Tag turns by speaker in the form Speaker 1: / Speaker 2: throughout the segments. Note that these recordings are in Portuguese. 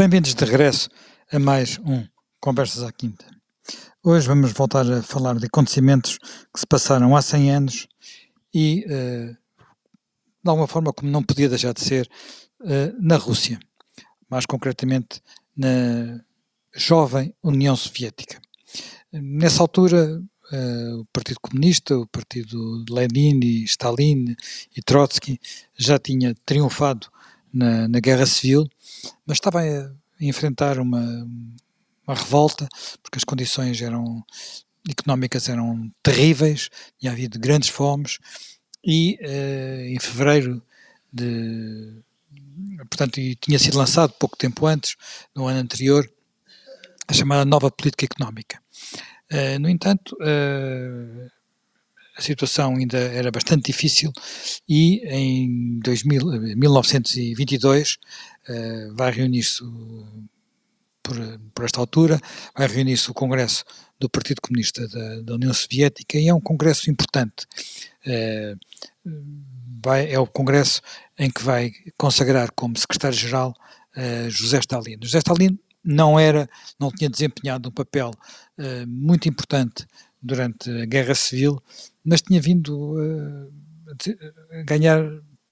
Speaker 1: Bem-vindos de regresso a mais um Conversas à Quinta. Hoje vamos voltar a falar de acontecimentos que se passaram há 100 anos e, uh, de alguma forma, como não podia deixar de ser, uh, na Rússia, mais concretamente na jovem União Soviética. Nessa altura, uh, o Partido Comunista, o Partido Lenin e Stalin e Trotsky já tinha triunfado na, na Guerra Civil, mas estava enfrentar uma, uma revolta, porque as condições eram económicas eram terríveis, tinha havido grandes fomes, e uh, em fevereiro de. Portanto, e tinha sido lançado pouco tempo antes, no ano anterior, a chamada nova política económica. Uh, no entanto, uh, a situação ainda era bastante difícil e em 2000, 1922 uh, vai reunir-se por, por, esta altura, vai reunir-se o Congresso do Partido Comunista da, da, União Soviética e é um congresso importante. Uh, vai, é o congresso em que vai consagrar como secretário-geral uh, José Stalin. José Stalin não era, não tinha desempenhado um papel muito importante durante a Guerra Civil, mas tinha vindo a ganhar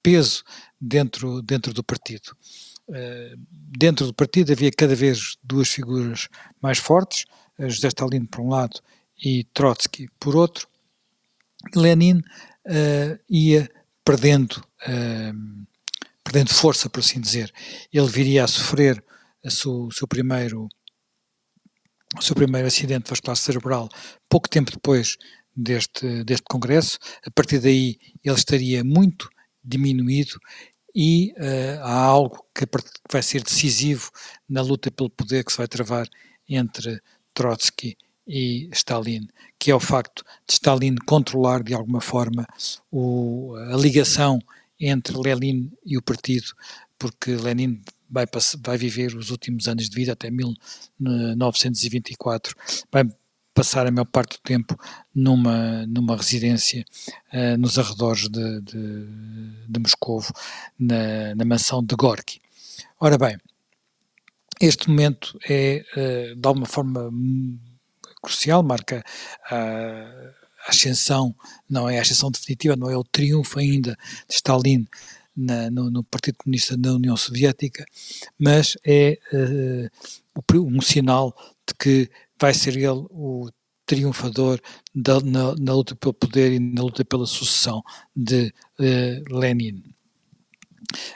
Speaker 1: peso dentro, dentro do partido. Uh, dentro do partido havia cada vez duas figuras mais fortes, José Stalin por um lado e Trotsky por outro. Lenin uh, ia perdendo, perdendo força, por assim dizer. Ele viria a sofrer a o seu primeiro o seu primeiro acidente vascular cerebral pouco tempo depois deste, deste congresso. A partir daí ele estaria muito diminuído e uh, há algo que vai ser decisivo na luta pelo poder que se vai travar entre Trotsky e Stalin, que é o facto de Stalin controlar de alguma forma o, a ligação entre Lenin e o partido, porque Lenin vai, vai viver os últimos anos de vida até 1924, vai passar a maior parte do tempo numa, numa residência uh, nos arredores de, de, de Moscovo, na, na mansão de Gorky. Ora bem, este momento é, uh, de alguma forma, crucial, marca a ascensão, não é a ascensão definitiva, não é o triunfo ainda de Stalin na, no, no, Partido Comunista da União Soviética, mas é uh, um sinal de que vai ser ele o triunfador da, na, na, luta pelo poder e na luta pela sucessão de uh, Lenin.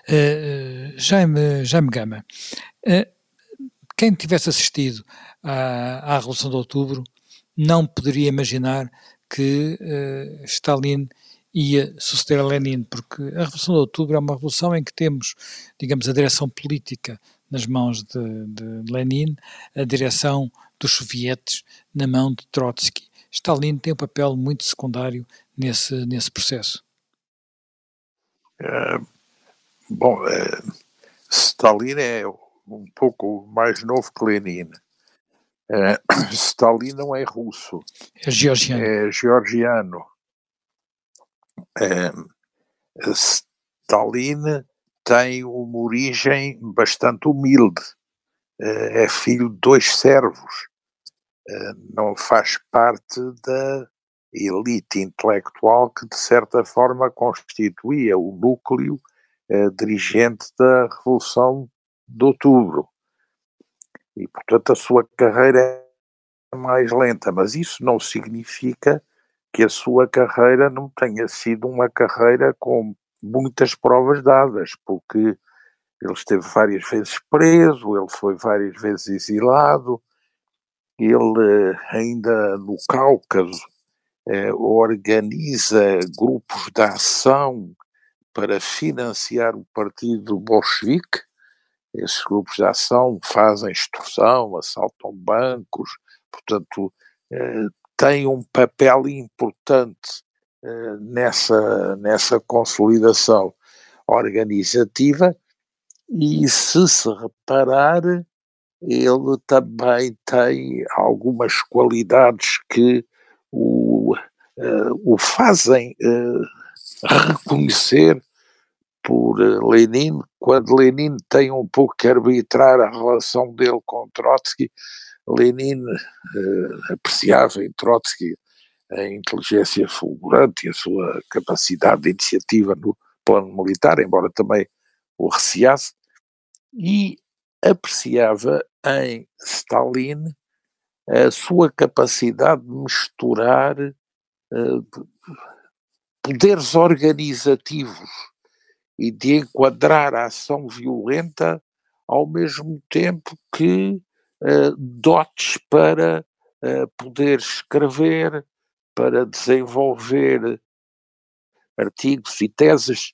Speaker 1: Uh, Jaime, Jaime Gama, quem tivesse assistido à, à Revolução de Outubro não poderia imaginar que Stalin ia suceder a Lenin, porque a Revolução de Outubro é uma revolução em que temos, digamos, a direção política nas mãos de, de Lenin, a direção dos sovietes na mão de Trotsky. Stalin tem um papel muito secundário nesse, nesse processo.
Speaker 2: É, bom, é, Stalin é um pouco mais novo que Lenin. É, Stalin não é russo.
Speaker 1: É georgiano.
Speaker 2: É georgiano. Stalin tem uma origem bastante humilde. É filho de dois servos. Não faz parte da elite intelectual que, de certa forma, constituía o núcleo é, dirigente da Revolução de Outubro. E, portanto, a sua carreira é mais lenta, mas isso não significa que a sua carreira não tenha sido uma carreira com muitas provas dadas, porque ele esteve várias vezes preso, ele foi várias vezes exilado, ele ainda no Cáucaso eh, organiza grupos de ação para financiar o partido bolchevique. Esses grupos de ação fazem extorsão, assaltam bancos, portanto, eh, tem um papel importante uh, nessa, nessa consolidação organizativa e se se reparar ele também tem algumas qualidades que o, uh, o fazem uh, reconhecer por eh, Lenin, quando Lenin tem um pouco que arbitrar a relação dele com Trotsky, Lenin eh, apreciava em Trotsky a inteligência fulgurante e a sua capacidade de iniciativa no plano militar, embora também o receasse, e apreciava em Stalin a sua capacidade de misturar uh, poderes organizativos e de enquadrar a ação violenta ao mesmo tempo que uh, dotes para uh, poder escrever, para desenvolver artigos e teses.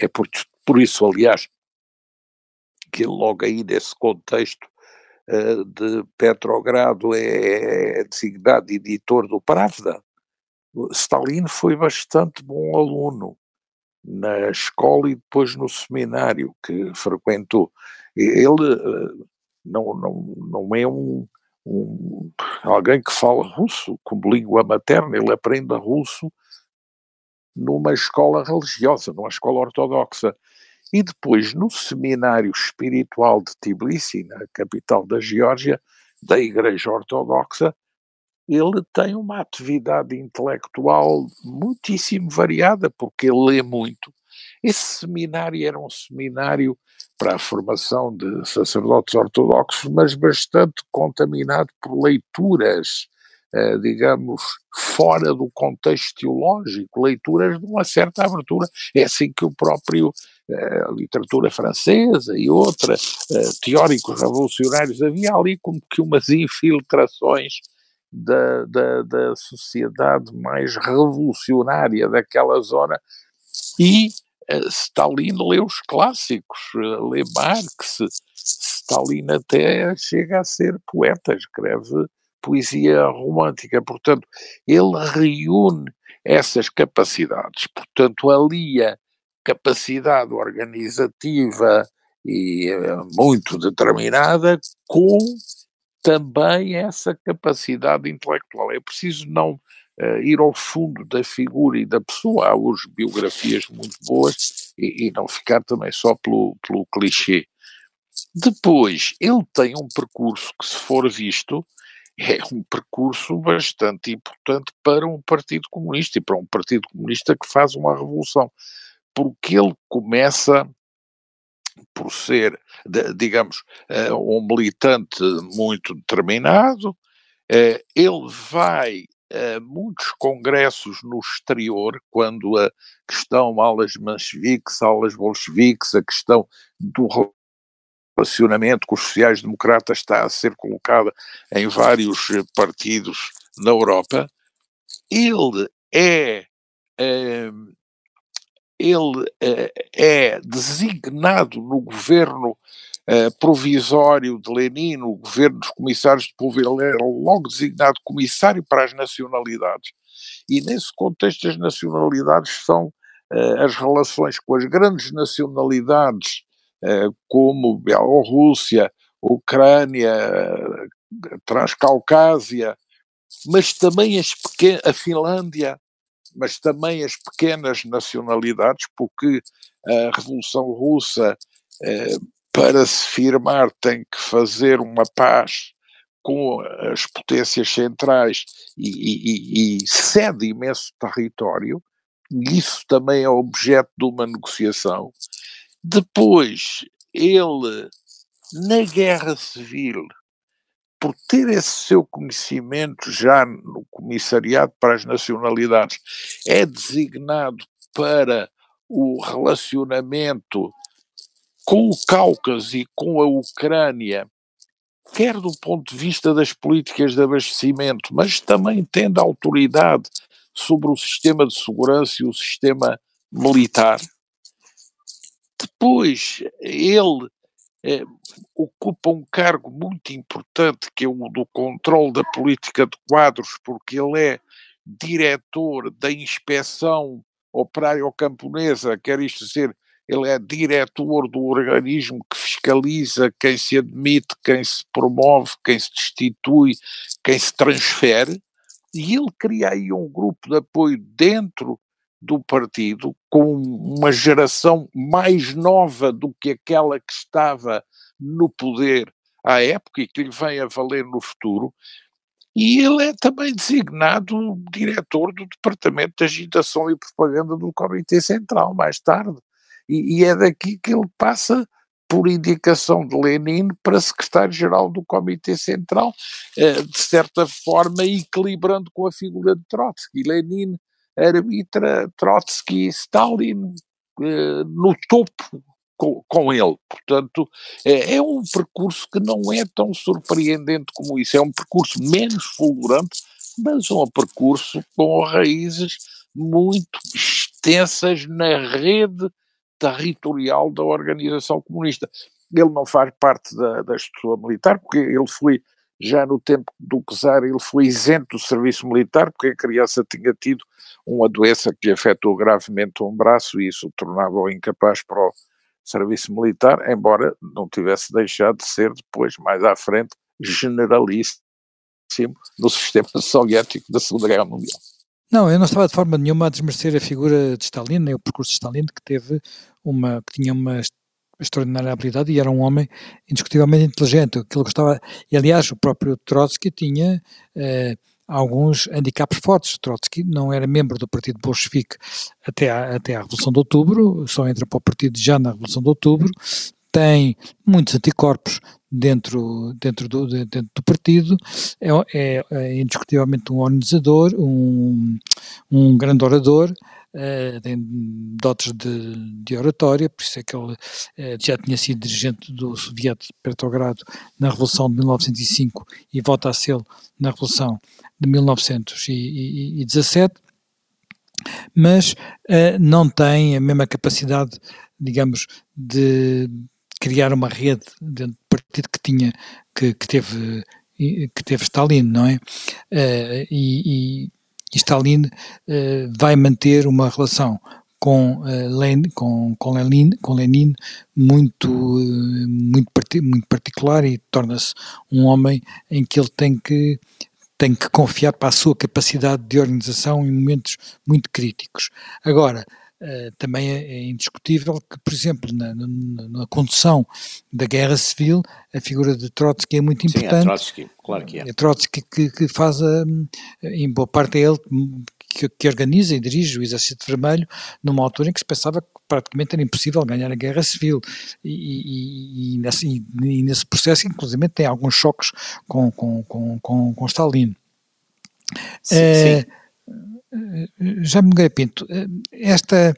Speaker 2: É por, por isso, aliás, que logo aí nesse contexto uh, de Petrogrado é, é designado editor do Pravda. Stalin foi bastante bom aluno na escola e depois no seminário que frequentou. Ele uh, não, não, não é um, um, alguém que fala russo como língua materna, ele aprende russo numa escola religiosa, numa escola ortodoxa. E depois, no seminário espiritual de Tbilisi, na capital da Geórgia, da Igreja Ortodoxa, ele tem uma atividade intelectual muitíssimo variada, porque ele lê muito. Esse seminário era um seminário para a formação de sacerdotes ortodoxos, mas bastante contaminado por leituras digamos, fora do contexto teológico, leituras de uma certa abertura. É assim que o próprio eh, a literatura francesa e outra, eh, teóricos revolucionários, havia ali como que umas infiltrações da, da, da sociedade mais revolucionária daquela zona e Stalin lê os clássicos, lê Marx, Stalin até chega a ser poeta, escreve poesia romântica. Portanto, ele reúne essas capacidades, portanto, alia capacidade organizativa e eh, muito determinada com também essa capacidade intelectual. É preciso não uh, ir ao fundo da figura e da pessoa, há hoje biografias muito boas e, e não ficar também só pelo, pelo clichê. Depois, ele tem um percurso que, se for visto, é um percurso bastante importante para um Partido Comunista e para um Partido Comunista que faz uma revolução, porque ele começa por ser, digamos, eh, um militante muito determinado, eh, ele vai a muitos congressos no exterior, quando a questão alas mencheviques, alas bolcheviques, a questão do relacionamento com os sociais-democratas está a ser colocada em vários eh, partidos na Europa, ele é, é ele é, é designado no governo uh, provisório de Lenin, no governo dos comissários de povo, ele é logo designado comissário para as nacionalidades. E nesse contexto, as nacionalidades são as relações com as grandes nacionalidades eh, como Bielorrússia, Ucrânia, Transcaucásia, mas também as a Finlândia, mas também as pequenas nacionalidades, porque a Revolução Russa, eh, para se firmar, tem que fazer uma paz com as potências centrais e, e, e cede imenso território, isso também é objeto de uma negociação. Depois, ele, na guerra civil, por ter esse seu conhecimento já no Comissariado para as Nacionalidades, é designado para o relacionamento com o Cáucaso e com a Ucrânia, quer do ponto de vista das políticas de abastecimento, mas também tendo autoridade sobre o sistema de segurança e o sistema militar. Depois, ele eh, ocupa um cargo muito importante, que é o do controle da política de quadros, porque ele é diretor da inspeção operário-camponesa, quer isto dizer, ele é diretor do organismo que fiscaliza quem se admite, quem se promove, quem se destitui, quem se transfere, e ele cria aí um grupo de apoio dentro do partido, com uma geração mais nova do que aquela que estava no poder à época e que lhe vem a valer no futuro, e ele é também designado diretor do Departamento de Agitação e Propaganda do Comitê Central, mais tarde. E, e é daqui que ele passa, por indicação de Lenin, para secretário-geral do Comitê Central, eh, de certa forma equilibrando com a figura de Trotsky. Lenin arbitra Trotsky Stalin eh, no topo com, com ele. Portanto, é, é, um percurso que não é tão surpreendente como isso. É um percurso menos fulgurante, mas um percurso com raízes muito extensas na rede territorial da organização comunista. Ele não faz parte da, da estrutura militar, porque ele foi, já no tempo do czar, ele foi isento do serviço militar, porque a criança tinha tido uma doença que lhe afetou gravemente um braço e isso tornava-o incapaz para o serviço militar, embora não tivesse deixado de ser depois, mais à frente, generalíssimo no sistema soviético da Segunda Guerra Mundial.
Speaker 1: Não, eu não estava de forma nenhuma a desmerecer a figura de Stalin, nem o percurso de Stalin, que teve uma, que tinha uma extraordinária habilidade e era um homem indiscutivelmente inteligente. Que gostava, e aliás, o próprio Trotsky tinha eh, alguns handicaps fortes. Trotsky não era membro do Partido Bolchevique até à, até à Revolução de Outubro, só entra para o partido já na Revolução de Outubro, tem muitos anticorpos dentro, dentro, do, dentro do partido, é, é, é indiscutivelmente um organizador, um, um grande orador, tem dotes de, de, oratória, por isso é que ele uh, já tinha sido dirigente do Soviético de Petrogrado na Revolução de 1905 e volta a ser na Revolução de 1917, mas uh, não tem a mesma capacidade, digamos, de criar uma rede dentro do partido que tinha, que, que teve que teve Stalin, não é? Uh, e, e, Stalin uh, vai manter uma relação com, uh, Lenin, com, com, Lenin, com Lenin muito, muito, muito particular e torna-se um homem em que ele tem que tem que confiar para a sua capacidade de organização em momentos muito críticos. Agora, Uh, também é, é, indiscutível que, por exemplo, na, na, na, condução da guerra civil, a figura de Trotsky é muito importante. Sim, é
Speaker 3: Trotsky, claro que é.
Speaker 1: É Trotsky que, que faz, a, em boa parte é ele que, que, organiza e dirige o Exército Vermelho numa altura em que se pensava que praticamente era impossível ganhar a guerra civil. E, e, e, nesse, e nesse, processo, inclusive, tem alguns choques com, com, com, com, com Stalin.
Speaker 3: Sim, uh, sim
Speaker 1: já me Pinto, esta,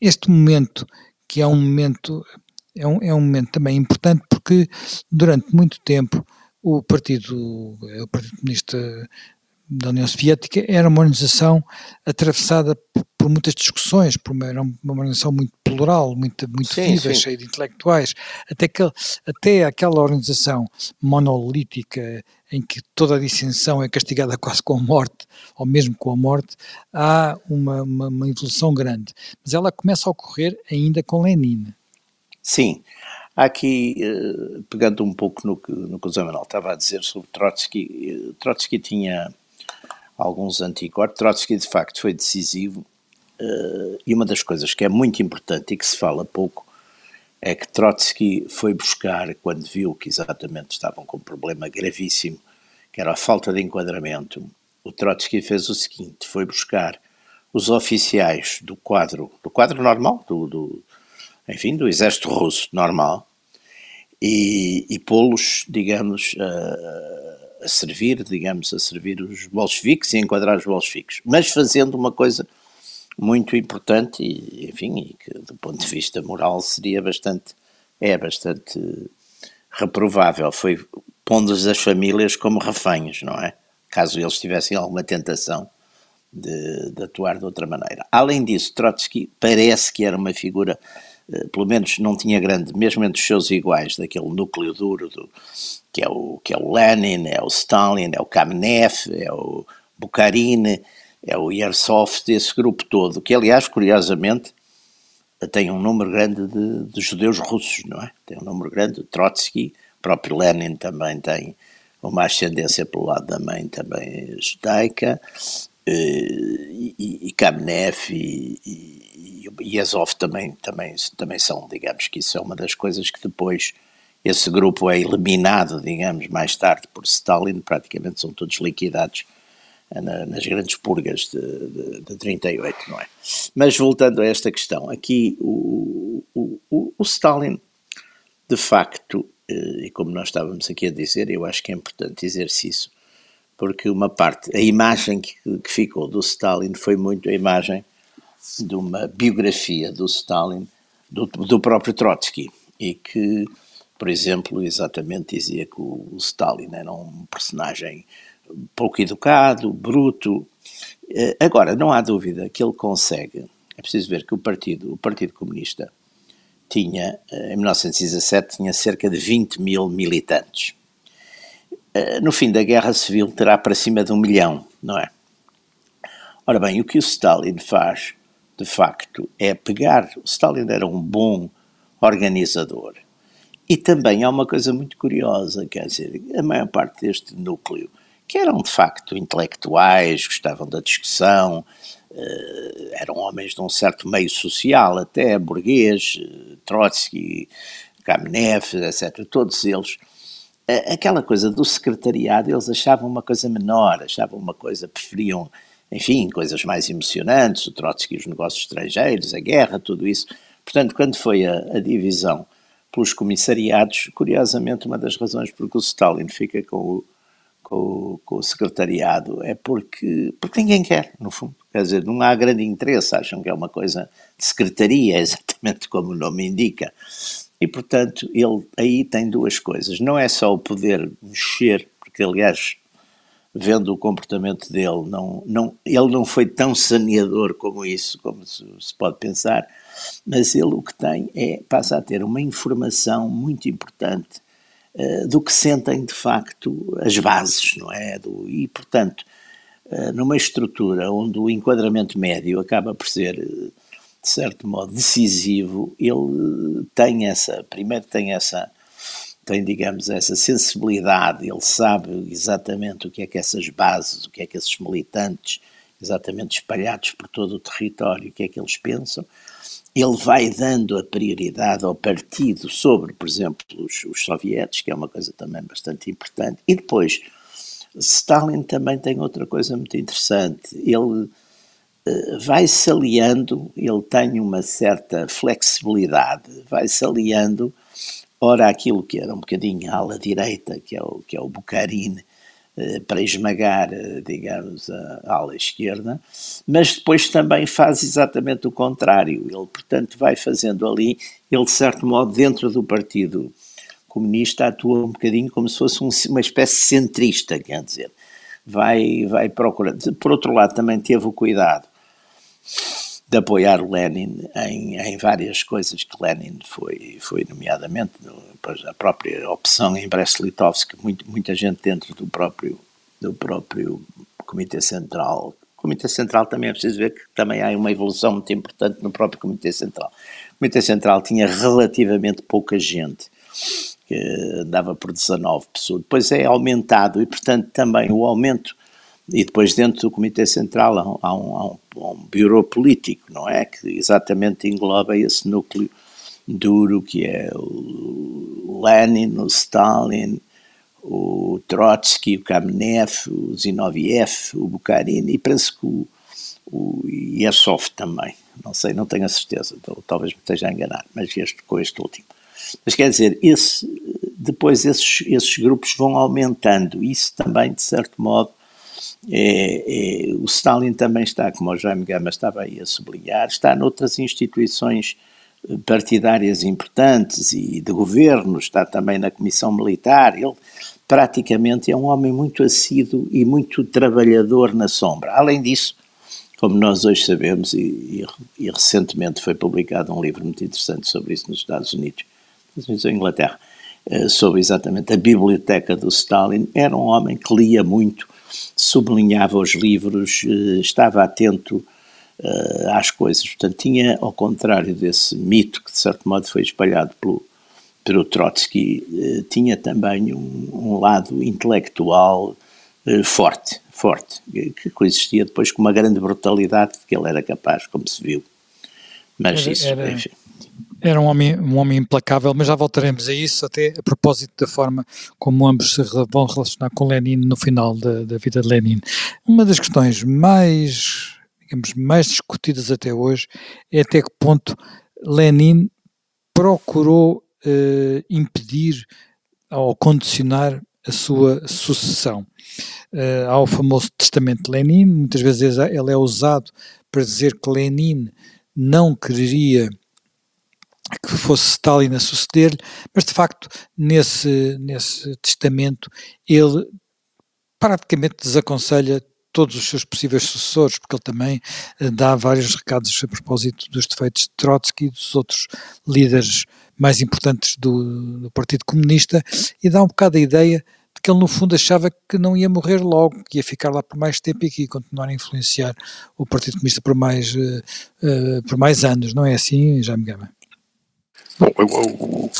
Speaker 1: este momento, que é um momento, é um, é um momento também importante porque durante muito tempo o Partido, o Partido Comunista da União Soviética era uma organização atravessada por muitas discussões, por uma, era uma organização muito plural, muito, muito sim, viva, sim. cheia de intelectuais, até, que, até aquela organização monolítica em que toda a dissensão é castigada quase com a morte, ou mesmo com a morte, há uma, uma, uma evolução grande. Mas ela começa a ocorrer ainda com Lenin.
Speaker 3: Sim, aqui, eh, pegando um pouco no que, no que o Zé Manuel estava a dizer sobre Trotsky, eh, Trotsky tinha alguns anticorpos. Trotsky, de facto, foi decisivo. Uh, e uma das coisas que é muito importante e que se fala pouco é que Trotsky foi buscar, quando viu que exatamente estavam com um problema gravíssimo, que era a falta de enquadramento, o Trotsky fez o seguinte: foi buscar os oficiais do quadro, do quadro normal, do, do enfim, do exército russo normal, e, e pô-los, digamos, uh, a servir, digamos, a servir os bolcheviques e enquadrar os bolcheviques, mas fazendo uma coisa muito importante e, enfim, e que do ponto de vista moral seria bastante, é bastante reprovável, foi pondo as famílias como reféns, não é? Caso eles tivessem alguma tentação de, de, atuar de outra maneira. Além disso, Trotsky parece que era uma figura, pelo menos não tinha grande, mesmo entre os seus iguais, daquele núcleo duro do, que é o, que é o Lenin, é o Stalin, é o Kamenev, é o Bukharin, é o Yersoft, esse grupo todo, que aliás, curiosamente, tem um número grande de, de judeus russos, não é? Tem um número grande, Trotsky, o próprio Lenin também tem uma ascendência pelo lado da mãe também judaica, eh, e, e, Kamenev e, e, e Azov também, também, também são, digamos que isso é uma das coisas que depois esse grupo é eliminado, digamos, mais tarde por Stalin, praticamente são todos liquidados na, nas grandes purgas de, de, de 38, não é? Mas voltando a esta questão, aqui o, o, o, o Stalin, de facto, eh, e como nós estávamos aqui a dizer, eu acho que é importante dizer-se isso, porque uma parte, a imagem que, que ficou do Stalin foi muito a imagem de uma biografia do Stalin, do, do próprio Trotsky, e que, por exemplo, exatamente dizia que o Stalin era um personagem pouco educado, bruto. Eh, agora, não há dúvida que ele consegue. É preciso ver que o Partido, o partido Comunista tinha, eh, em 1917, tinha cerca de 20 mil militantes. Eh, no fim da Guerra Civil terá para cima de um milhão, não é? Ora bem, o que o Stalin faz, de facto, é pegar. O Stalin era um bom organizador. E também há uma coisa muito curiosa, quer dizer, a maior parte deste núcleo que eram de facto intelectuais, gostavam da discussão, uh, eram homens de um certo meio social, até burguês, uh, Trotsky, Kamenev, etc., todos eles. Aquela coisa do secretariado, eles achavam uma coisa menor, achavam uma coisa, preferiam, enfim, coisas mais emocionantes, o Trotsky, os negócios estrangeiros, a guerra, tudo isso. Portanto, quando foi a, a divisão pelos comissariados, curiosamente, uma das razões porque o Stalin fica com o com, com, o secretariado é porque, porque ninguém quer, no fundo. Quer dizer, não há grande interesse, acham que é uma coisa de secretaria, exatamente como o nome indica. E, portanto, ele aí tem duas coisas. Não é só o poder mexer, porque, aliás, vendo o comportamento dele, não, não, ele não foi tão saneador como isso, como se, se pode pensar, mas ele o que tem é, passa a ter uma informação muito importante eh, do que sentem de facto as bases, não é? Do, e, portanto, uh, numa estrutura onde o enquadramento médio acaba por ser, eh, de certo modo, decisivo, ele tem essa, primeiro tem essa, tem, digamos, essa sensibilidade, ele sabe exatamente o que é que essas bases, o que é que esses militantes, exatamente espalhados por todo o território, o que é que eles pensam, ele vai dando a prioridade ao partido sobre, por exemplo, os, os sovietes, que é uma coisa também bastante importante. E depois, Stalin também tem outra coisa muito interessante. Ele uh, vai-se aliando, ele tem uma certa flexibilidade, vai-se aliando, ora aquilo que era um bocadinho a ala direita, que é o, que é o Bukharin, eh, para esmagar, eh, digamos, a ala esquerda, mas depois também faz exatamente o contrário. Ele, portanto, vai fazendo ali, ele, de certo modo, dentro do Partido Comunista, atua um bocadinho como se fosse um, uma espécie centrista, quer dizer, vai, vai procurando. Por outro lado, também teve o cuidado de apoiar Lenin em, em várias coisas que Lenin foi, foi nomeadamente a própria opção em Brest-Litovsk, muita gente dentro do próprio, do próprio Comitê Central. O Comitê Central também é preciso ver que também há uma evolução muito importante no próprio Comitê Central. O Comitê Central tinha relativamente pouca gente, que dava por 19 pessoas, depois é aumentado e, portanto, também o aumento e depois dentro do Comitê Central há um, há um, há um, bureau político, não é? Que exatamente engloba esse núcleo duro que é o Lenin, o Stalin, o Trotsky, o Kamenev, o Zinoviev, o Bukharin e penso que o, o também. Não sei, não tenho a certeza, talvez me esteja a enganar, mas este, com este último. Mas quer dizer, esse, depois esses, esses grupos vão aumentando, isso também, de certo modo, é, é, o Stalin também está, como o Jaime Gama estava aí a sublinhar, está noutras instituições eh, partidárias importantes e de governo, está também na Comissão Militar. Ele praticamente é um homem muito assíduo e muito trabalhador na sombra. Além disso, como nós hoje sabemos, e, e, e recentemente foi publicado um livro muito interessante sobre isso nos Estados Unidos, nos Estados Unidos ou Inglaterra, eh, sobre exatamente a biblioteca do Stalin, era um homem que lia muito sublinhava os livros, eh, estava atento uh, às coisas. Portanto, tinha, ao contrário desse mito que de certo modo foi espalhado pelo, pelo Trotsky, uh, tinha também um, um, lado intelectual forte, forte, que coexistia depois com uma grande brutalidade que ele era capaz, como se viu. Mas
Speaker 1: era,
Speaker 3: isso,
Speaker 1: era,
Speaker 3: enfim.
Speaker 1: Era um homem, um homem implacável, mas já voltaremos a isso, até a propósito da forma como ambos se vão relacionar com Lenin no final da, da vida de Lenin. Uma das questões mais, digamos, mais discutidas até hoje é até que ponto Lenin procurou eh, impedir ou condicionar a sua sucessão. Uh, há o famoso testamento de Lenin, muitas vezes ele é usado para dizer que Lenin não quereria que fosse Stalin a suceder-lhe, mas de facto nesse, nesse testamento ele praticamente desaconselha todos os seus possíveis sucessores, porque ele também uh, dá vários recados a propósito dos defeitos de Trotsky e dos outros líderes mais importantes do, do Partido Comunista e dá um bocado a ideia de que ele no fundo achava que não ia morrer logo, que ia ficar lá por mais tempo e que ia continuar a influenciar o Partido Comunista por mais, uh, uh, por mais anos, não é assim, já me gama?
Speaker 2: Bom, eu, eu,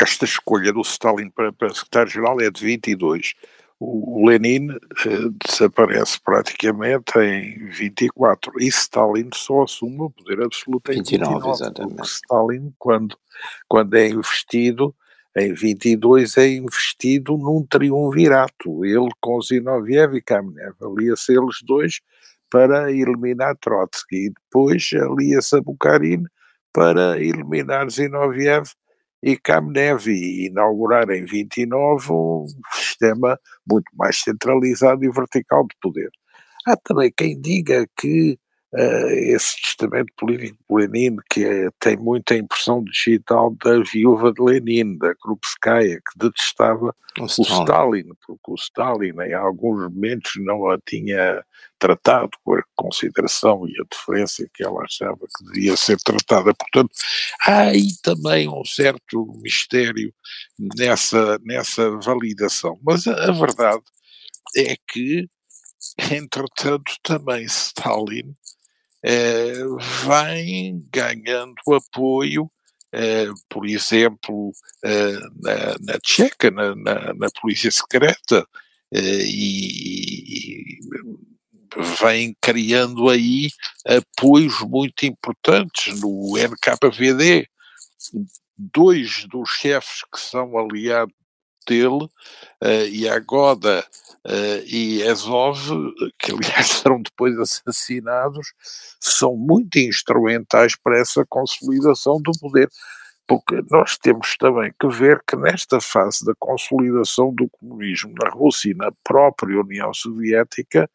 Speaker 2: esta escolha do Stalin para, para secretário-geral é de 22. O, o Lenin uh, desaparece praticamente em 24 e Stalin só assume o poder absoluto em 29. 29 exatamente. Stalin, quando, quando é investido, em 22 é investido num triunvirato, ele com Zinoviev e Kamenev, alia-se eles dois para eliminar Trotsky e depois alia-se a Bukharin para eliminar Zinoviev e Kamenev e inaugurar em 29 um sistema muito mais centralizado e vertical de poder. Há também quem diga que uh, esse testamento político de Lenin, que é, tem muita impressão digital da viúva de Lenin, da Krupskaya, que detestava o, o Stalin. Stalin, porque o Stalin em alguns momentos não a tinha tratado com a consideração e a deferência que ela achava que devia ser tratada. Portanto, há aí também um certo mistério nessa, nessa validação. Mas a, a verdade é que, entretanto, também Stalin eh, vem ganhando apoio, eh, por exemplo, eh, na, na Tcheca, na, na, na polícia secreta, e, e vem criando aí apoios muito importantes no NKVD. Dois dos chefes que são aliados dele, uh, Yagoda uh, e Azov, que aliás serão depois assassinados, são muito instrumentais para essa consolidação do poder. Porque nós temos também que ver que nesta fase da consolidação do comunismo na Rússia e na própria União Soviética,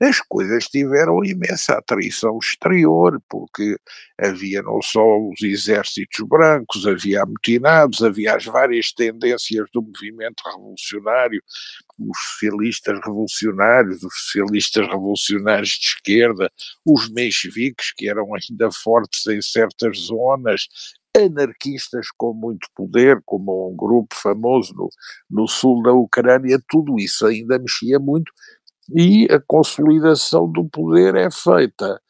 Speaker 2: as coisas tiveram imensa atrição exterior, porque havia não só os exércitos brancos, havia amotinados, havia as várias tendências do movimento revolucionário, os socialistas revolucionários, os socialistas revolucionários de esquerda, os mencheviques, que eram ainda fortes em certas zonas, anarquistas com muito poder, como um grupo famoso no, no sul da Ucrânia, tudo isso ainda mexia muito e a consolidação do poder é feita,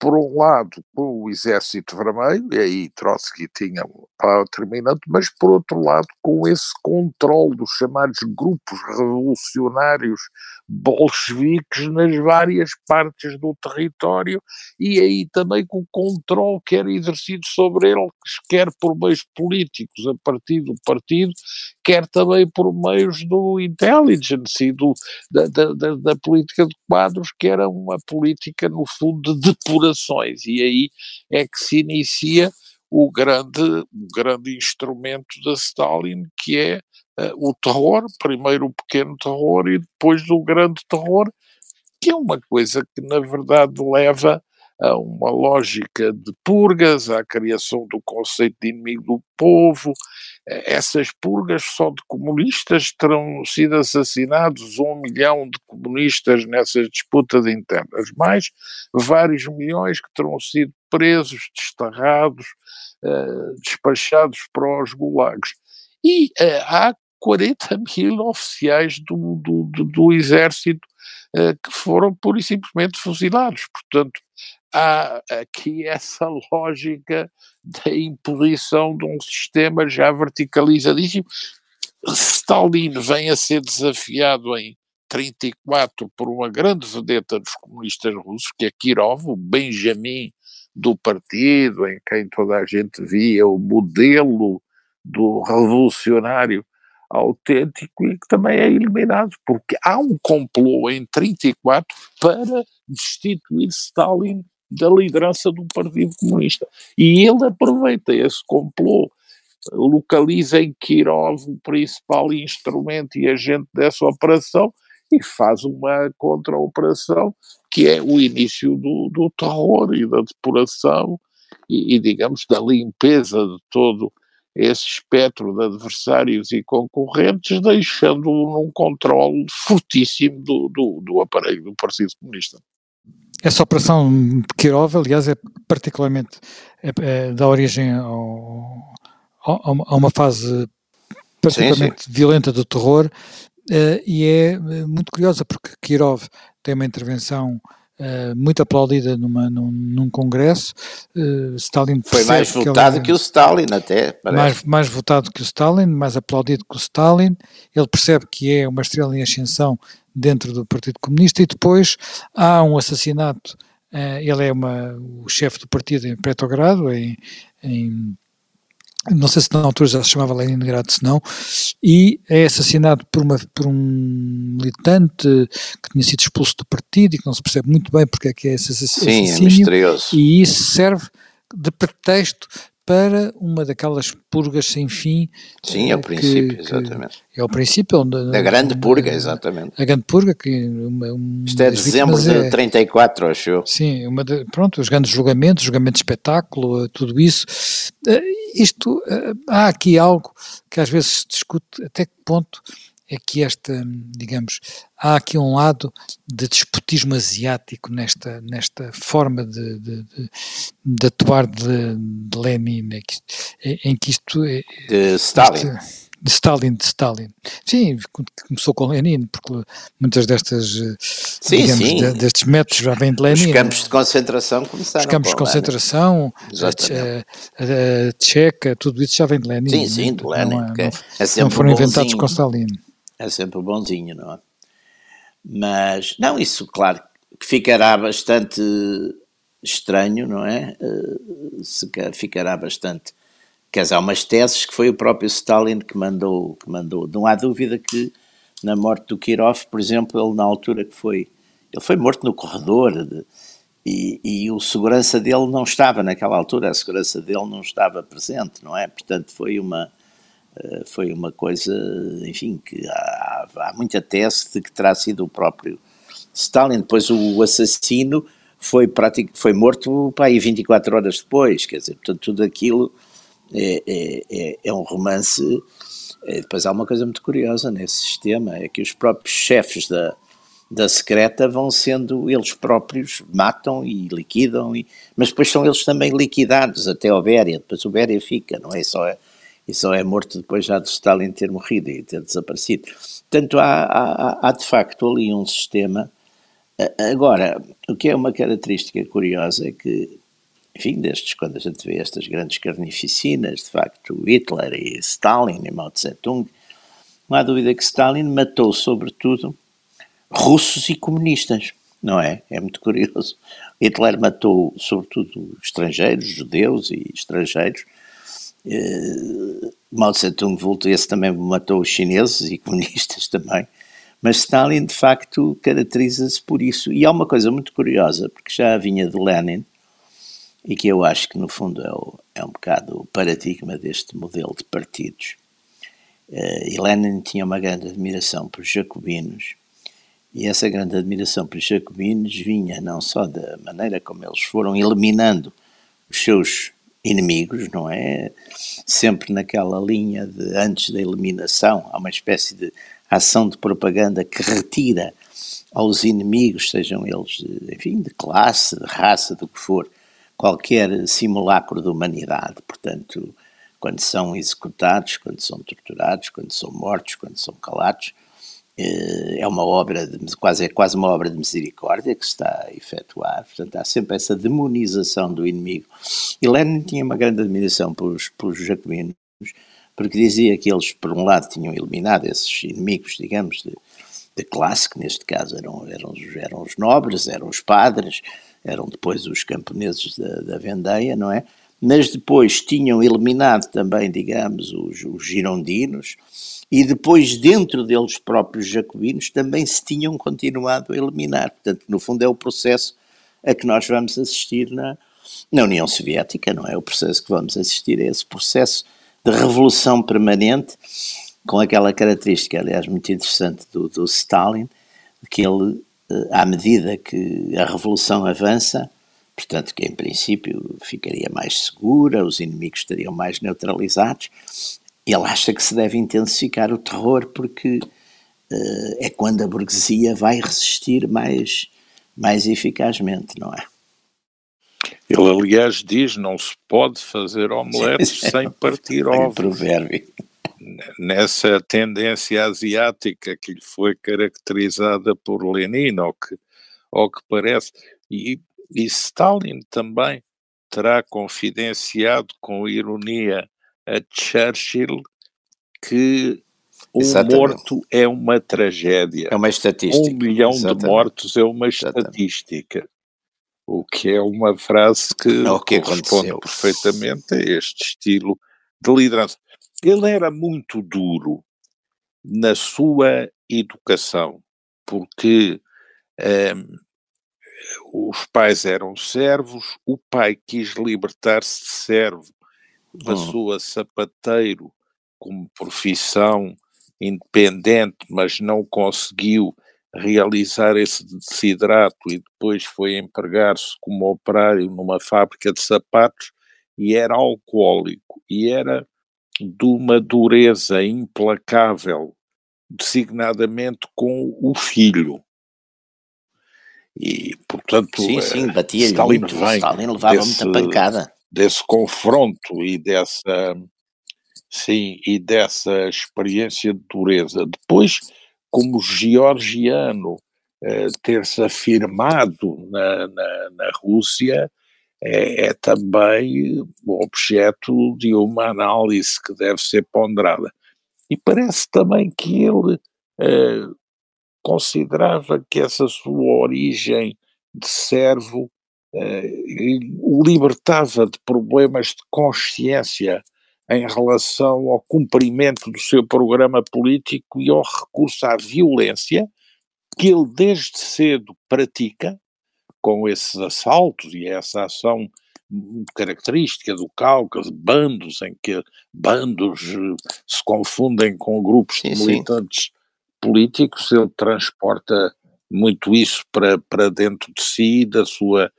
Speaker 2: por um lado, com o Exército Vermelho, e aí Trotsky tinha a determinante, mas por outro lado, com esse controle dos chamados grupos revolucionários bolcheviques nas várias partes do território, e aí também com o controle que era exercido sobre eles, quer por meios políticos, a partir do partido, quer também por meios do intelligence e do, da, da, da, política de quadros, que era uma política, no fundo, de depurações. E aí é que se inicia o grande, o grande instrumento da Stalin, que é uh, o terror, primeiro o pequeno terror e depois o grande terror, que é uma coisa que, na verdade, leva a uma lógica de purgas, à criação do conceito de inimigo do povo. Essas purgas só de comunistas terão sido assassinados um milhão de comunistas nessas disputas internas, mais vários milhões que terão sido presos, desterrados, uh, despachados para os gulags. E uh, há 40 mil oficiais do, do, do, do exército uh, que foram pura e simplesmente fuzilados. Portanto, há aqui essa lógica da imposição de um sistema já verticalizadíssimo. Stalin vem a ser desafiado em 34 por uma grande vedeta dos comunistas russos, que é Kirov, o Benjamin do partido, em quem toda a gente via o modelo do revolucionário autêntico e que também é eliminado, porque há um complô em 34 para destituir Stalin da liderança do Partido Comunista. E ele aproveita esse complô, localiza em Kirov o principal instrumento e agente dessa operação e faz uma contra-operação que é o início do, do terror e da depuração e, e, digamos, da limpeza de todo esse espectro de adversários e concorrentes, deixando-o num controle fortíssimo do, do, do aparelho do Partido Comunista.
Speaker 1: Essa operação Kirov, aliás, é particularmente é, é, dá origem ao, a uma fase particularmente sim, sim. violenta do terror uh, e é eh, muito curiosa porque Kirov tem uma intervenção Uh, muito aplaudida numa, num, num congresso. Uh, Stalin
Speaker 3: foi mais votado que, que, o Stalin até.
Speaker 1: Mais, mais votado que o Stalin, mais aplaudido que o Stalin. Ele percebe que é uma estrela em ascensão dentro do Partido Comunista e depois há um assassinato. Uh, ele é uma, o chefe do partido em Petrogrado, em, em não sei se na altura já se chamava Leningrado, se não, e é assassinado por, uma, por um militante que tinha sido expulso do partido e que não se percebe muito bem porque é que é esse assassínio.
Speaker 3: Sim, é misterioso.
Speaker 1: E isso serve de pretexto para uma daquelas purgas sem fim.
Speaker 3: Sim, é o princípio, que, exatamente.
Speaker 1: Que é o princípio. Onde,
Speaker 3: a grande purga, exatamente.
Speaker 1: A grande purga, que uma, uma
Speaker 3: Isto é dezembro de é, 34, acho eu.
Speaker 1: Sim, uma de, pronto, os grandes julgamentos, julgamento de espetáculo, eh, tudo isso. Isto, uh, há aqui algo que às vezes se discute até que ponto é que esta, digamos, há aqui um lado de despotismo asiático nesta, nesta forma de, de, de, de atuar de, de Lenin, em que, em que isto é.
Speaker 3: De Stalin. Este,
Speaker 1: de Stalin, de Stalin. Sim, começou com Lenin, porque muitas destas, sim, digamos, sim. De, destes métodos já vêm de Lenin.
Speaker 3: Os campos de concentração começaram
Speaker 1: Os campos de concentração, a, a, a, Tcheca, tudo isso já vem de Lenin.
Speaker 3: Sim, sim, de Lenin. Não, é,
Speaker 1: não, não foram inventados com Stalin
Speaker 3: é sempre bonzinho, não é? Mas, não, isso, claro, que ficará bastante estranho, não é? Uh, se ficará bastante. Quer dizer, há umas teses que foi o próprio Stalin que mandou, que mandou. Não há dúvida que na morte do Kirov, por exemplo, ele na altura que foi. Ele foi morto no corredor de, e, e o segurança dele não estava naquela altura, a segurança dele não estava presente, não é? Portanto, foi uma eh, foi uma coisa, enfim, que há, há muita tese de que terá sido o próprio Stalin. Depois o assassino foi, foi morto pá, aí 24 horas depois, quer dizer, portanto tudo aquilo é, é, é, é um romance. É, depois há uma coisa muito curiosa nesse sistema, é que os próprios chefes da, da secreta vão sendo eles próprios, matam e liquidam, e, mas depois são eles também liquidados até ao Béria, depois o Béria fica, não é só e só é morto depois já de Stalin ter morrido e ter desaparecido. Portanto, há, há, há de facto ali um sistema. Agora, o que é uma característica curiosa é que, enfim, destes, quando a gente vê estas grandes carnificinas, de facto, Hitler e Stalin e Mao Tse-tung, não há dúvida que Stalin matou, sobretudo, russos e comunistas, não é? É muito curioso. Hitler matou, sobretudo, estrangeiros, judeus e estrangeiros, Uh, Mao Tse-tung esse também matou os chineses e comunistas também, mas Stalin de facto caracteriza-se por isso. E há uma coisa muito curiosa, porque já vinha de Lenin, e que eu acho que no fundo é, o, é um bocado o paradigma deste modelo de partidos. Uh, e Lenin tinha uma grande admiração por jacobinos, e essa grande admiração por jacobinos vinha não só da maneira como eles foram eliminando os seus inimigos, não é? Sempre naquela linha de antes da eliminação, há uma espécie de ação de propaganda que retira aos inimigos, sejam eles, enfim, de classe, de raça, do que for, qualquer simulacro de humanidade. Portanto, quando são executados, quando são torturados, quando são mortos, quando são calados, é uma obra, de, quase, é quase uma obra de misericórdia que se está a efetuar, portanto há sempre essa demonização do inimigo. E Lenin tinha uma grande admiração pelos, pelos jacobinos, porque dizia que eles, por um lado, tinham eliminado esses inimigos, digamos, de, de classe, que neste caso eram, eram, eram os nobres, eram os padres, eram depois os camponeses da, da vendeia, não é? Mas depois tinham eliminado também, digamos, os, os girondinos, e depois, dentro deles próprios jacobinos, também se tinham continuado a eliminar. Portanto, no fundo, é o processo a que nós vamos assistir na, na União Soviética, não é? O processo que vamos assistir é esse processo de revolução permanente, com aquela característica, aliás, muito interessante do, do Stalin, que ele, à medida que a revolução avança, portanto, que em princípio ficaria mais segura, os inimigos estariam mais neutralizados, ele acha que se deve intensificar o terror porque uh, é quando a burguesia vai resistir mais, mais eficazmente, não é?
Speaker 2: Ele, aliás, diz: não se pode fazer omeletes sem partir é ovos.
Speaker 3: provérbio.
Speaker 2: Nessa tendência asiática que lhe foi caracterizada por Lenin, ao que, ao que parece. E, e Stalin também terá confidenciado com ironia a Churchill que um Exatamente. morto é uma tragédia.
Speaker 3: É uma estatística.
Speaker 2: Um milhão Exatamente. de mortos é uma estatística. O que é uma frase que, é que corresponde aconteceu. perfeitamente a este estilo de liderança. Ele era muito duro na sua educação, porque um, os pais eram servos, o pai quis libertar-se de servo passou a sapateiro como profissão independente, mas não conseguiu realizar esse desidrato e depois foi empregar-se como operário numa fábrica de sapatos e era alcoólico e era de uma dureza implacável, designadamente com o filho. E, portanto,
Speaker 3: sim, sim, batia-lhe muito, Stalin levava desse, muita pancada
Speaker 2: desse confronto e dessa sim e dessa experiência de dureza. Depois, como georgiano, eh, ter-se afirmado na, na, na Rússia é, é, também objeto de uma análise que deve ser ponderada. E parece também que ele eh, considerava que essa sua origem de servo eh, o libertava de problemas de consciência em relação ao cumprimento do seu programa político e ao recurso à violência que ele desde cedo pratica com esses assaltos e essa ação característica do Cáucaso, bandos em que bandos eh, se confundem com grupos sim, de militantes sim. políticos, ele transporta muito isso para, para dentro de si, da sua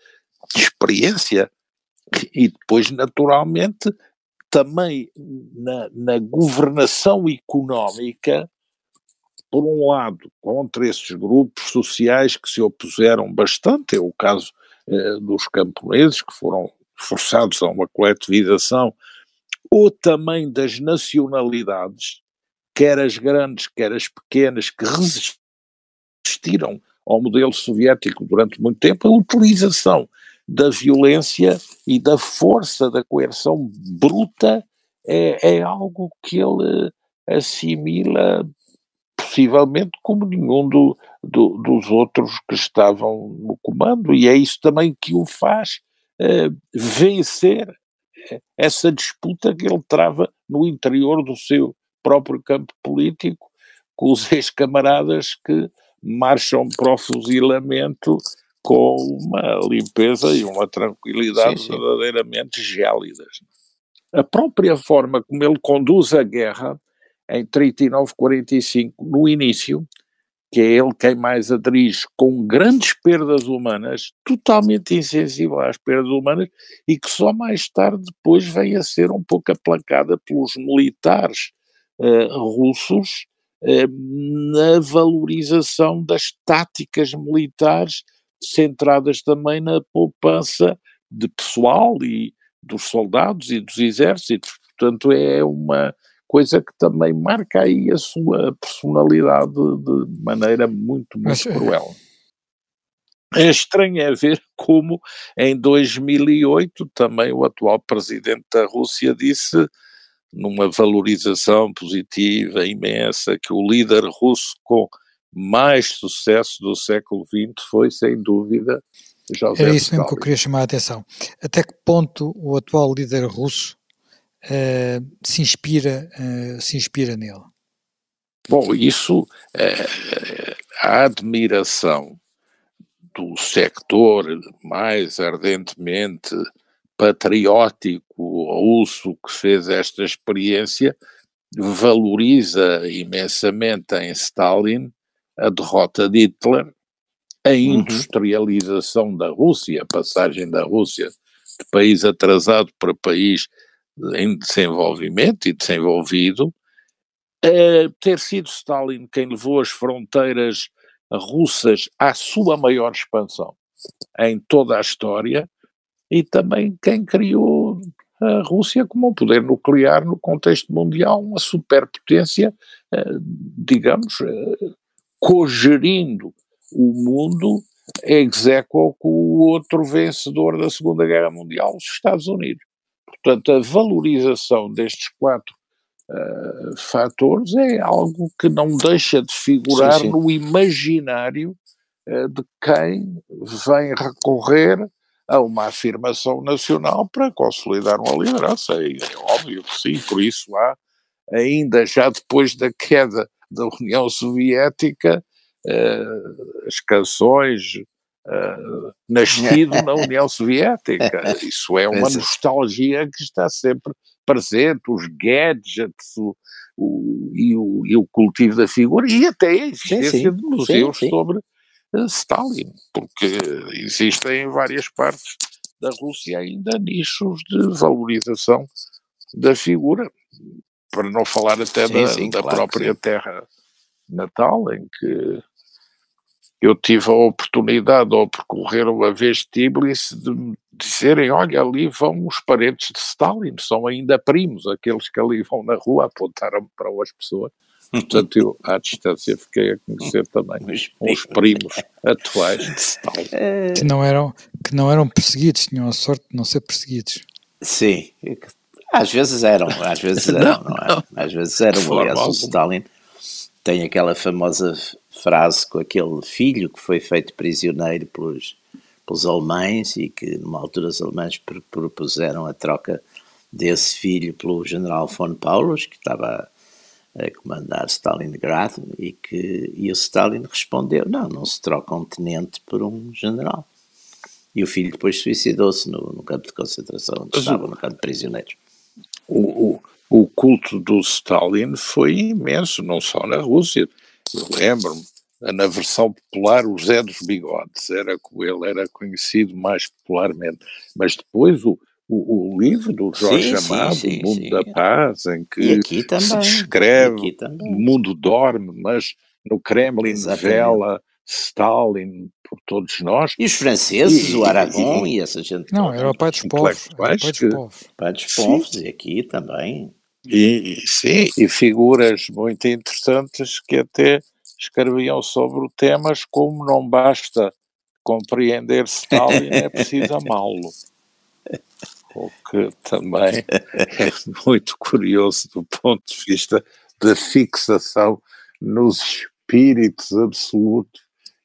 Speaker 2: experiência e depois, naturalmente, também na, na governação económica, por um lado, contra esses grupos sociais que se opuseram bastante, é o caso eh, dos camponeses, que foram forçados a uma coletivização, ou também das nacionalidades, quer as grandes, quer as pequenas, que resistiram ao modelo soviético durante muito tempo, a utilização da violência e da força da coerção bruta é, é algo que ele assimila possivelmente como nenhum do, do, dos outros que estavam no comando, e é isso também que o faz uh, vencer essa disputa que ele trava no interior do seu próprio campo político com os ex-camaradas que marcham para o fuzilamento com uma limpeza e uma tranquilidade sim, sim. verdadeiramente gélidas. A própria forma como ele conduz a guerra em 39-45, no início, que é ele quem mais adirige com grandes perdas humanas, totalmente insensível às perdas humanas, e que só mais tarde depois vem a ser um pouco aplacada pelos militares uh, russos uh, na valorização das táticas militares centradas também na poupança de pessoal e dos soldados e dos exércitos. Portanto, é uma coisa que também marca aí a sua personalidade de maneira muito, muito Mas, eh, cruel. É estranho é ver como em 2008 também o atual presidente da Rússia disse numa valorização positiva imensa que o líder russo com mais sucesso do século XX foi, sem dúvida, José
Speaker 1: Era isso mesmo que eu queria chamar a atenção. Até que ponto o atual líder russo uh, se, inspira, uh, se inspira nele?
Speaker 2: Bom, isso, é, a admiração do sector mais ardentemente patriótico russo que fez esta experiência valoriza imensamente em Stalin a derrota de Hitler, a uhum. industrialização da Rússia, a passagem da Rússia de país atrasado para país em desenvolvimento e desenvolvido, uh, ter sido Stalin quem levou as fronteiras russas à sua maior expansão em toda a história e também quem criou a Rússia como um poder nuclear no contexto mundial, uma superpotência, uh, digamos, uh, cogerindo o mundo ex aequo com o outro vencedor da Segunda Guerra Mundial, os Estados Unidos. Portanto, a valorização destes quatro uh, fatores é algo que não deixa de figurar sim, sim. no imaginário uh, de quem vem recorrer a uma afirmação nacional para consolidar uma liderança. É, é óbvio que sim, por isso há, ainda já depois da queda da União Soviética, uh, as canções uh, nascido na União Soviética. Isso é uma nostalgia que está sempre presente, os gadgets o, o, e, o, e, o, cultivo da figura e até a existência sim, sim. de museus sim, sobre uh, Stalin, porque existem em várias partes da Rússia ainda nichos de valorização da figura, para não falar até da, da claro própria terra natal, em que eu tive a oportunidade ao percorrer uma vez Tbilisi de me dizerem, olha, ali vão os parentes de Stalin, são ainda primos, aqueles que ali vão na rua, apontaram para as pessoas. Portanto, eu, à distância, fiquei a conhecer também os primos atuais de Stalin.
Speaker 1: É. Que não eram, que não eram perseguidos, tinham a sorte de não ser perseguidos.
Speaker 3: Sim, às vezes eram, às vezes eram, não, não é? Às vezes eram, aliás, o Stalin tem aquela famosa frase com aquele filho que foi feito prisioneiro pelos, pelos alemães e que numa altura os alemães propuseram a troca desse filho pelo general von Paulus, que estava a comandar Stalingrad, e que e o Stalin respondeu, não, não se troca um tenente por um general. E o filho depois suicidou-se no, no, campo de concentração, onde estava, no campo de prisioneiros.
Speaker 2: O, o, o culto do Stalin foi imenso, não só na Rússia, lembro-me, na versão popular, o Zé dos Bigodes, era como ele era conhecido mais popularmente. Mas depois o, o, o livro do Jorge sim, Amado, sim, sim, O Mundo da Paz, em que se descreve o mundo dorme, mas no Kremlin Exatamente. vela Stalin por todos nós.
Speaker 3: E os franceses, e, o Aragon e, e, essa gente.
Speaker 1: Não, era o pai dos povos. Pai dos povos.
Speaker 3: Pai dos povos, e aqui também.
Speaker 2: E, sim, e figuras muito interessantes que até escreviam sobre temas como não basta compreender Stalin, é preciso amá-lo. O que também é muito curioso do ponto de vista da fixação nos espíritos absolutos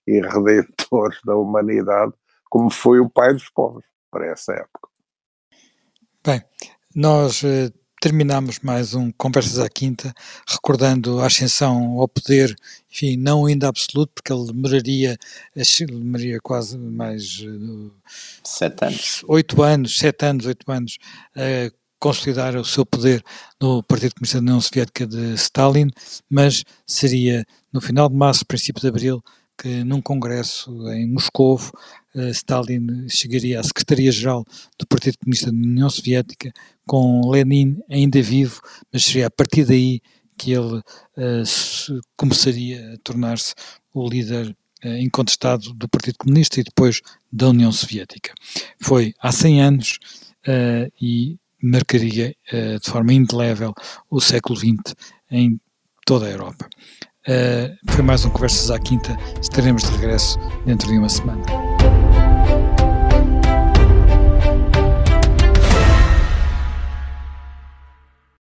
Speaker 2: e redentores da humanidade, como foi o pai dos povos para essa época.
Speaker 1: Bem, nós eh, terminamos mais um Conversas à Quinta, recordando a ascensão ao poder, enfim, não ainda absoluto, porque ele demoraria, demoraria quase mais uh,
Speaker 3: sete anos,
Speaker 1: oito anos, sete anos, oito anos, a consolidar o seu poder no Partido Comunista da União Soviética de Stalin, mas seria no final de março, princípio de abril, que num congresso em Moscou, Stalin chegaria à Secretaria-Geral do Partido Comunista da União Soviética com Lenin ainda vivo, mas seria a partir daí que ele uh, começaria a tornar-se o líder uh, incontestado do Partido Comunista e depois da União Soviética. Foi há 100 anos e marcaria de forma indelével o século XX em toda a Europa. foi mais um Conversas à Quinta, estaremos de regresso dentro de uma semana.